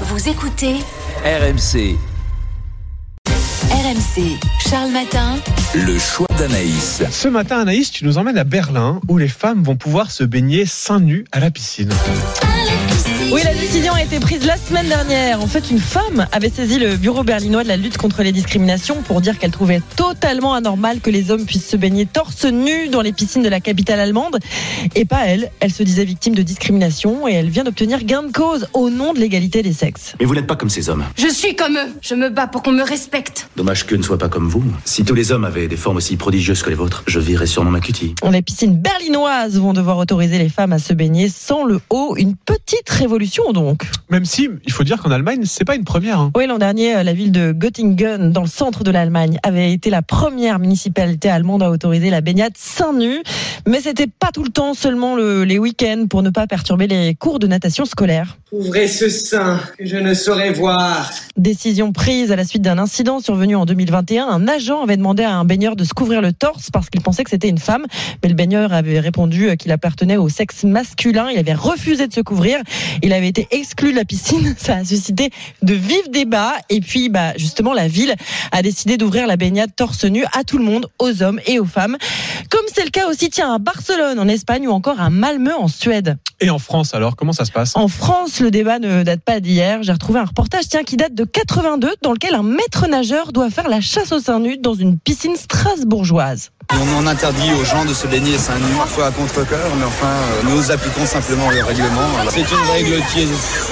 Vous écoutez RMC, RMC. Charles Matin. le choix d'Anaïs. Ce matin, Anaïs, tu nous emmènes à Berlin où les femmes vont pouvoir se baigner seins nus à la piscine. Oui, la décision a été prise la semaine dernière. En fait, une femme avait saisi le bureau berlinois de la lutte contre les discriminations pour dire qu'elle trouvait totalement anormal que les hommes puissent se baigner torse nu dans les piscines de la capitale allemande. Et pas elle. Elle se disait victime de discrimination et elle vient d'obtenir gain de cause au nom de l'égalité des sexes. Mais vous n'êtes pas comme ces hommes. Je suis comme eux. Je me bats pour qu'on me respecte. Dommage qu'eux ne soient pas comme vous. Si tous les hommes avaient des formes aussi prodigieuses que les vôtres, je virais sûrement ma cutie. Les piscines berlinoises vont devoir autoriser les femmes à se baigner sans le haut. Une petite révolution donc. Même si, il faut dire qu'en Allemagne, c'est pas une première. hein. Oui, l'an dernier, la ville de Göttingen, dans le centre de l'Allemagne, avait été la première municipalité allemande à autoriser la baignade seins nus. Mais c'était pas tout le temps, seulement le- les week-ends pour ne pas perturber les cours de natation scolaire. Ouvrez ce sein que je ne saurais voir. Décision prise à la suite d'un incident survenu en 2021. Un agent avait demandé à un baigneur de se couvrir le torse parce qu'il pensait que c'était une femme. Mais le baigneur avait répondu qu'il appartenait au sexe masculin. Il avait refusé de se couvrir. Il avait été exclu de la piscine. Ça a suscité de vifs débats. Et puis, bah, justement, la ville a décidé d'ouvrir la baignade torse nu à tout le monde, aux hommes et aux femmes. Comme c'est le cas aussi, tiens, à Barcelone, en Espagne, ou encore à Malmö, en Suède. Et en France, alors, comment ça se passe? En France, le débat ne date pas d'hier. J'ai retrouvé un reportage tiens, qui date de 82 dans lequel un maître nageur doit faire la chasse aux seins nus dans une piscine strasbourgeoise. On, on interdit aux gens de se baigner seins nus, parfois à contre-cœur, mais enfin, euh, nous appliquons simplement le règlement. C'est une règle qui est,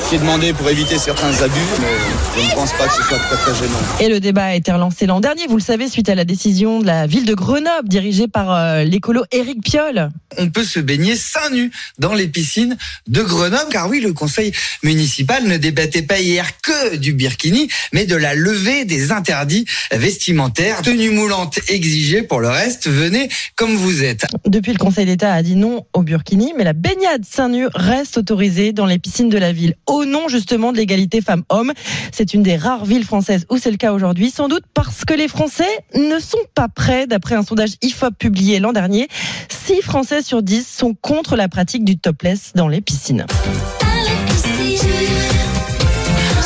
qui est demandée pour éviter certains abus, mais je ne pense pas que ce soit très très gênant. Et le débat a été relancé l'an dernier, vous le savez, suite à la décision de la ville de Grenoble, dirigée par euh, l'écolo Éric Piolle. on peut se baigner seins nus dans les piscines de Grenoble. Car oui, le conseil municipal ne débattait pas hier que du birkini, mais de la levée des interdits vestimentaires. Tenue moulante exigée pour le reste, venez comme vous êtes. Depuis, le Conseil d'État a dit non au burkini, mais la baignade seins nus reste autorisée dans les piscines de la ville, au nom justement de l'égalité femmes-hommes. C'est une des rares villes françaises où c'est le cas aujourd'hui, sans doute parce que les Français ne sont pas prêts, d'après un sondage IFOP publié l'an dernier. 6 Français sur 10 sont contre la pratique du topless dans les piscines.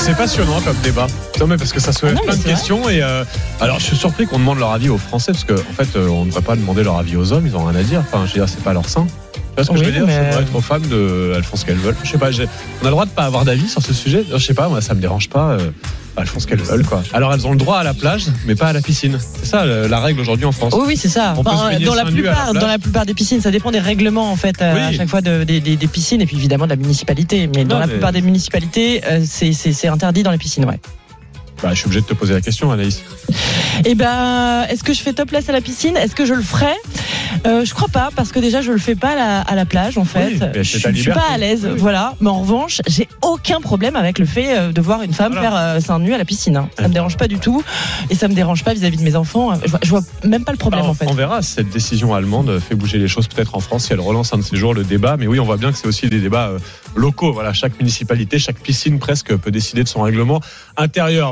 C'est passionnant comme débat. Non, mais parce que ça soulève Ah non, plein de vrai. questions. Et euh, alors, je suis surpris qu'on demande leur avis aux Français parce qu'en en fait, euh, on ne devrait pas demander leur avis aux hommes. Ils ont rien à dire. Enfin, je veux dire, c'est pas leur sein. Tu vois ce que je Oui, veux dire? mais- être aux femmes de. Elles font ce qu'elles veulent. Je sais pas. On a le droit de pas avoir d'avis sur ce sujet? Je sais pas. Moi, ça me dérange pas. Elles font ce qu'elles veulent, quoi. Alors, elles ont le droit à la plage, mais pas à la piscine. C'est ça le- la règle aujourd'hui en France. Oui, oui, c'est ça. Enfin, dans, la plupart, dans la plupart des piscines, ça dépend des règlements en fait euh, Oui. à chaque fois de- des, des- des piscines et puis évidemment de la municipalité. Mais dans la plupart des municipalités, euh, c'est- interdit dans les piscines, ouais. Bah, je suis obligé de te poser la question, Anaïs. Et ben, est-ce que je fais topless à la piscine? Est-ce que je le ferai? Euh, Je crois pas parce que déjà je le fais pas à la, à la plage en fait. Oui, mais je, je suis pas à l'aise, Oui. voilà. Mais en revanche, j'ai aucun problème avec le fait euh, de voir une femme Voilà. faire euh, seins nus à la piscine. hein. Ça me dérange pas du tout et ça me dérange pas vis-à-vis de mes enfants. Je vois, je vois même pas le problème Alors, en fait. On verra si cette décision allemande fait bouger les choses peut-être en France, si elle relance un de ces jours le débat. Mais oui, on voit bien que c'est aussi des débats euh, locaux. Voilà, chaque municipalité, chaque piscine presque peut décider de son règlement intérieur.